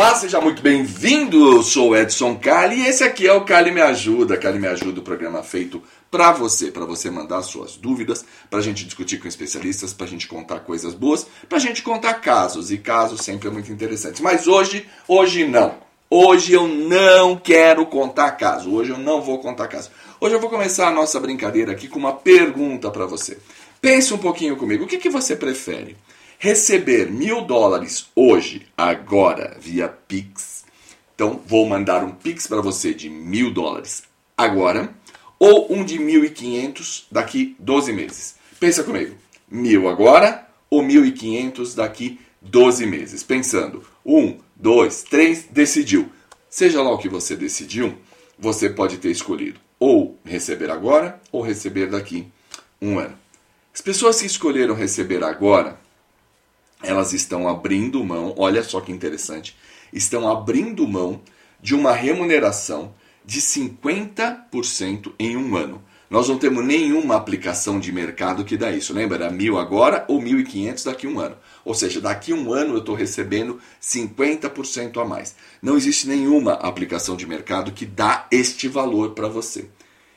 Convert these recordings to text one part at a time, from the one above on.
Olá, seja muito bem-vindo. Eu sou Edson Carli e esse aqui é o Carli Me Ajuda. Carli Me Ajuda, o programa feito para você, para você mandar suas dúvidas, para a gente discutir com especialistas, para a gente contar coisas boas, para a gente contar casos e casos sempre é muito interessantes. Mas hoje, hoje não. Hoje eu não quero contar caso. Hoje eu não vou contar caso. Hoje eu vou começar a nossa brincadeira aqui com uma pergunta para você. Pense um pouquinho comigo. O que, que você prefere? Receber mil dólares hoje, agora, via Pix. Então vou mandar um Pix para você de mil dólares agora ou um de 1.500 daqui 12 meses. Pensa comigo, mil agora ou 1.500 daqui 12 meses. Pensando, um, dois, três, decidiu. Seja lá o que você decidiu, você pode ter escolhido ou receber agora ou receber daqui um ano. As pessoas que escolheram receber agora, elas estão abrindo mão, olha só que interessante, estão abrindo mão de uma remuneração de 50% em um ano. Nós não temos nenhuma aplicação de mercado que dá isso. Lembra? Era mil agora ou 1.500 daqui a um ano. Ou seja, daqui a um ano eu estou recebendo 50% a mais. Não existe nenhuma aplicação de mercado que dá este valor para você.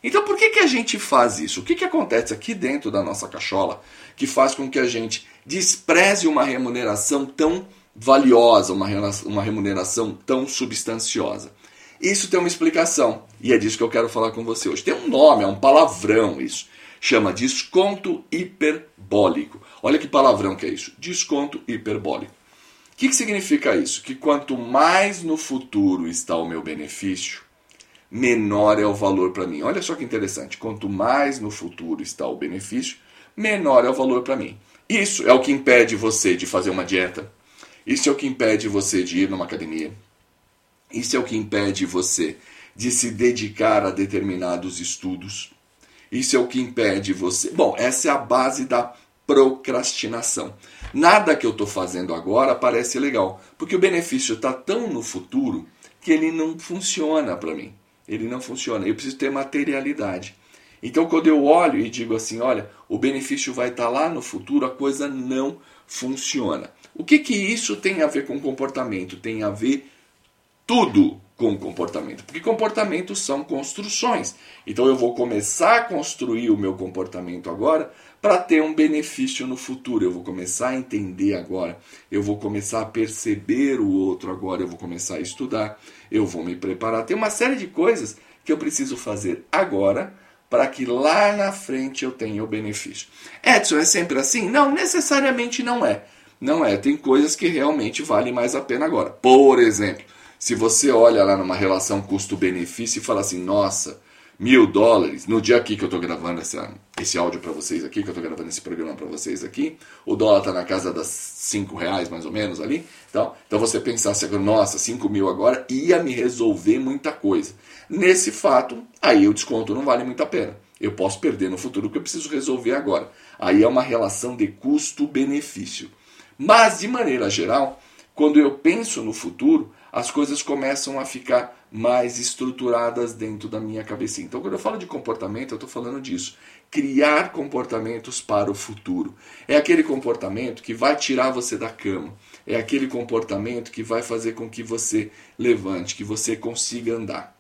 Então por que, que a gente faz isso? O que, que acontece aqui dentro da nossa cachola que faz com que a gente despreze uma remuneração tão valiosa, uma remuneração tão substanciosa? Isso tem uma explicação e é disso que eu quero falar com você hoje. Tem um nome, é um palavrão isso. Chama desconto hiperbólico. Olha que palavrão que é isso. Desconto hiperbólico. O que, que significa isso? Que quanto mais no futuro está o meu benefício, menor é o valor para mim. Olha só que interessante. Quanto mais no futuro está o benefício, menor é o valor para mim. Isso é o que impede você de fazer uma dieta. Isso é o que impede você de ir numa academia. Isso é o que impede você de se dedicar a determinados estudos. Isso é o que impede você. Bom, essa é a base da procrastinação. Nada que eu estou fazendo agora parece legal, porque o benefício está tão no futuro que ele não funciona para mim. Ele não funciona. Eu preciso ter materialidade. Então, quando eu olho e digo assim, olha, o benefício vai estar tá lá no futuro, a coisa não funciona. O que, que isso tem a ver com comportamento? Tem a ver tudo com comportamento, porque comportamentos são construções. Então eu vou começar a construir o meu comportamento agora para ter um benefício no futuro. Eu vou começar a entender agora, eu vou começar a perceber o outro agora, eu vou começar a estudar, eu vou me preparar. Tem uma série de coisas que eu preciso fazer agora para que lá na frente eu tenha o benefício. Edson, é sempre assim? Não, necessariamente não é. Não é. Tem coisas que realmente valem mais a pena agora. Por exemplo, se você olha lá numa relação custo-benefício e fala assim, nossa, mil dólares, no dia aqui que eu estou gravando essa, esse áudio para vocês aqui, que eu estou gravando esse programa para vocês aqui, o dólar está na casa das cinco reais mais ou menos ali. Então, então você pensasse nossa, cinco mil agora ia me resolver muita coisa. Nesse fato, aí o desconto não vale muito a pena. Eu posso perder no futuro o que eu preciso resolver agora. Aí é uma relação de custo-benefício. Mas, de maneira geral, quando eu penso no futuro, as coisas começam a ficar mais estruturadas dentro da minha cabeça. Então, quando eu falo de comportamento, eu estou falando disso. Criar comportamentos para o futuro. É aquele comportamento que vai tirar você da cama. É aquele comportamento que vai fazer com que você levante, que você consiga andar.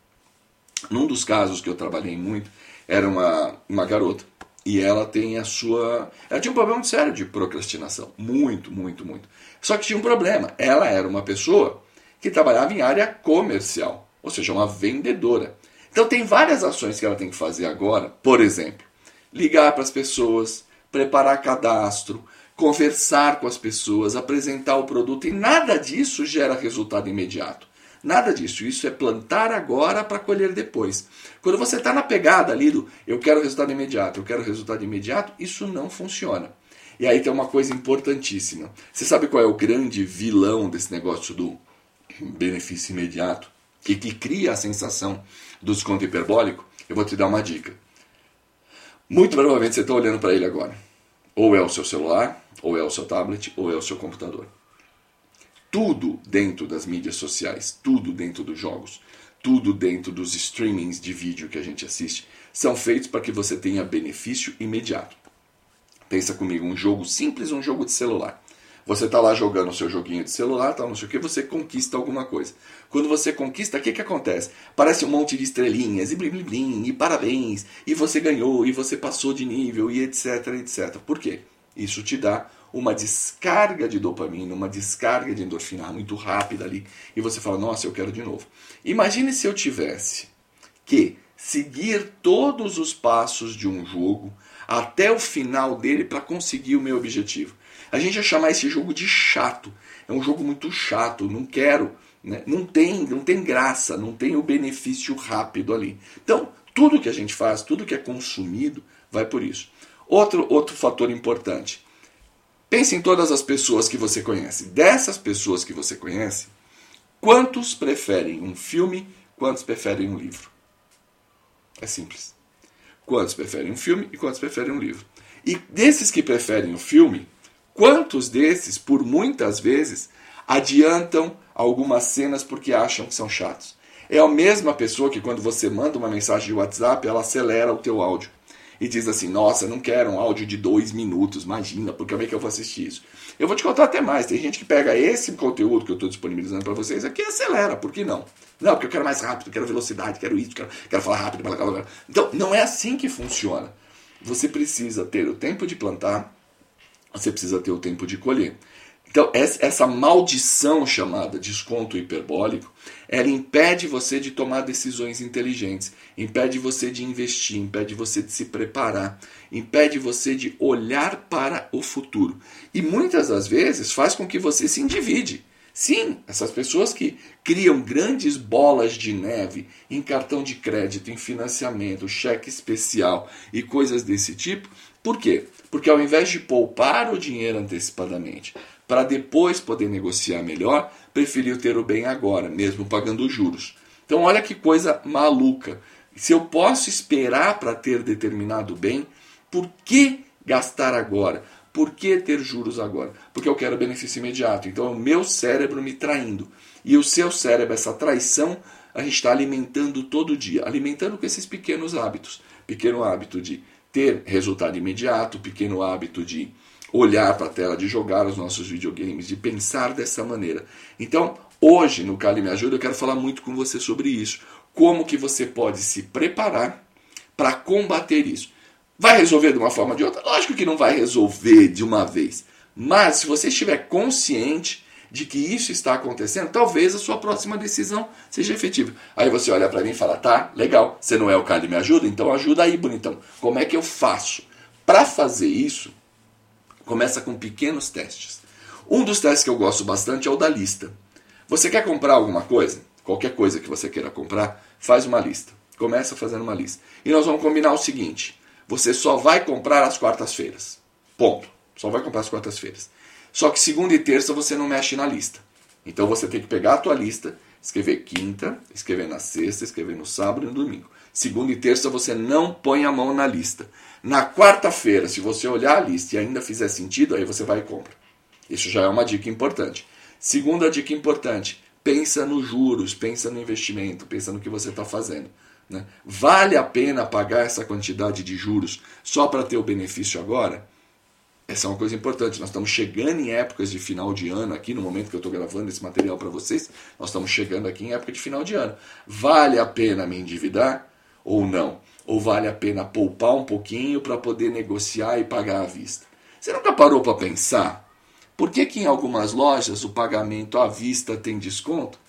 Num dos casos que eu trabalhei muito, era uma, uma garota. E ela tem a sua. Ela tinha um problema muito sério de procrastinação. Muito, muito, muito. Só que tinha um problema. Ela era uma pessoa que trabalhava em área comercial, ou seja, uma vendedora. Então tem várias ações que ela tem que fazer agora, por exemplo, ligar para as pessoas, preparar cadastro, conversar com as pessoas, apresentar o produto e nada disso gera resultado imediato. Nada disso. Isso é plantar agora para colher depois. Quando você está na pegada ali do eu quero resultado imediato, eu quero resultado imediato, isso não funciona. E aí tem uma coisa importantíssima. Você sabe qual é o grande vilão desse negócio do benefício imediato e que cria a sensação do desconto hiperbólico, eu vou te dar uma dica. Muito provavelmente você está olhando para ele agora. Ou é o seu celular, ou é o seu tablet, ou é o seu computador. Tudo dentro das mídias sociais, tudo dentro dos jogos, tudo dentro dos streamings de vídeo que a gente assiste, são feitos para que você tenha benefício imediato. Pensa comigo, um jogo simples, um jogo de celular. Você está lá jogando o seu joguinho de celular, tal, não sei o que, você conquista alguma coisa. Quando você conquista, o que, que acontece? Parece um monte de estrelinhas, e blim, blim, blim, e parabéns, e você ganhou, e você passou de nível, e etc, etc. Por quê? Isso te dá uma descarga de dopamina, uma descarga de endorfina muito rápida ali, e você fala, nossa, eu quero de novo. Imagine se eu tivesse que seguir todos os passos de um jogo até o final dele para conseguir o meu objetivo. A gente ia chamar esse jogo de chato. É um jogo muito chato, não quero. Né? Não, tem, não tem graça, não tem o benefício rápido ali. Então, tudo que a gente faz, tudo que é consumido, vai por isso. Outro, outro fator importante. Pense em todas as pessoas que você conhece. Dessas pessoas que você conhece, quantos preferem um filme, quantos preferem um livro? É simples. Quantos preferem um filme e quantos preferem um livro? E desses que preferem o filme, Quantos desses, por muitas vezes, adiantam algumas cenas porque acham que são chatos? É a mesma pessoa que quando você manda uma mensagem de WhatsApp, ela acelera o teu áudio e diz assim: Nossa, não quero um áudio de dois minutos, imagina, porque como é que eu vou assistir isso? Eu vou te contar até mais: tem gente que pega esse conteúdo que eu estou disponibilizando para vocês aqui e acelera, por que não? Não, porque eu quero mais rápido, quero velocidade, quero isso, quero, quero falar rápido. Blá, blá, blá. Então, não é assim que funciona. Você precisa ter o tempo de plantar, você precisa ter o tempo de colher. Então, essa maldição chamada desconto hiperbólico, ela impede você de tomar decisões inteligentes, impede você de investir, impede você de se preparar, impede você de olhar para o futuro. E muitas das vezes faz com que você se endivide. Sim, essas pessoas que criam grandes bolas de neve em cartão de crédito, em financiamento, cheque especial e coisas desse tipo, por quê? Porque ao invés de poupar o dinheiro antecipadamente para depois poder negociar melhor, preferiu ter o bem agora, mesmo pagando juros. Então, olha que coisa maluca. Se eu posso esperar para ter determinado bem, por que gastar agora? Por que ter juros agora? Porque eu quero benefício imediato. Então, é o meu cérebro me traindo. E o seu cérebro, essa traição, a gente está alimentando todo dia alimentando com esses pequenos hábitos. Pequeno hábito de ter resultado imediato, pequeno hábito de olhar para a tela, de jogar os nossos videogames, de pensar dessa maneira. Então, hoje no Cali Me Ajuda, eu quero falar muito com você sobre isso. Como que você pode se preparar para combater isso. Vai resolver de uma forma ou de outra? Lógico que não vai resolver de uma vez. Mas se você estiver consciente de que isso está acontecendo, talvez a sua próxima decisão seja efetiva. Aí você olha para mim e fala: tá, legal, você não é o e me ajuda? Então ajuda aí, bonitão. Como é que eu faço? Para fazer isso, começa com pequenos testes. Um dos testes que eu gosto bastante é o da lista. Você quer comprar alguma coisa? Qualquer coisa que você queira comprar, faz uma lista. Começa fazendo uma lista. E nós vamos combinar o seguinte: você só vai comprar às quartas-feiras. Ponto. Só vai comprar às quartas-feiras. Só que segunda e terça você não mexe na lista. Então você tem que pegar a tua lista, escrever quinta, escrever na sexta, escrever no sábado e no domingo. Segunda e terça você não põe a mão na lista. Na quarta-feira, se você olhar a lista e ainda fizer sentido, aí você vai e compra. Isso já é uma dica importante. Segunda dica importante: pensa nos juros, pensa no investimento, pensa no que você está fazendo. Né? Vale a pena pagar essa quantidade de juros só para ter o benefício agora? Essa é uma coisa importante. Nós estamos chegando em épocas de final de ano, aqui no momento que eu estou gravando esse material para vocês, nós estamos chegando aqui em época de final de ano. Vale a pena me endividar ou não? Ou vale a pena poupar um pouquinho para poder negociar e pagar à vista? Você nunca parou para pensar? Por que, que em algumas lojas o pagamento à vista tem desconto?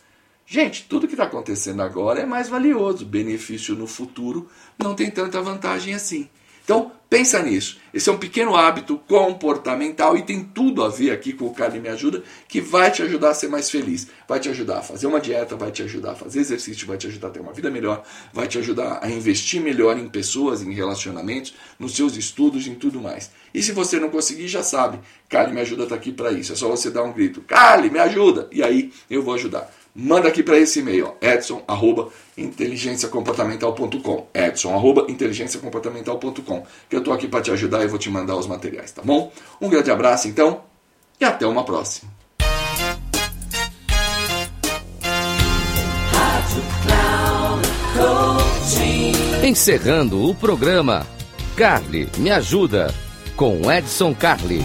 Gente, tudo que está acontecendo agora é mais valioso. Benefício no futuro não tem tanta vantagem assim. Então, pensa nisso. Esse é um pequeno hábito comportamental e tem tudo a ver aqui com o Carne Me Ajuda, que vai te ajudar a ser mais feliz. Vai te ajudar a fazer uma dieta, vai te ajudar a fazer exercício, vai te ajudar a ter uma vida melhor, vai te ajudar a investir melhor em pessoas, em relacionamentos, nos seus estudos, em tudo mais. E se você não conseguir, já sabe, Carne Me Ajuda está aqui para isso. É só você dar um grito, Carne, me ajuda! E aí eu vou ajudar manda aqui para esse e-mail, edson@inteligenciacomportamental.com, edson@inteligenciacomportamental.com, que eu tô aqui para te ajudar e vou te mandar os materiais, tá bom? Um grande abraço então e até uma próxima. Encerrando o programa, Carly me ajuda com Edson Carly.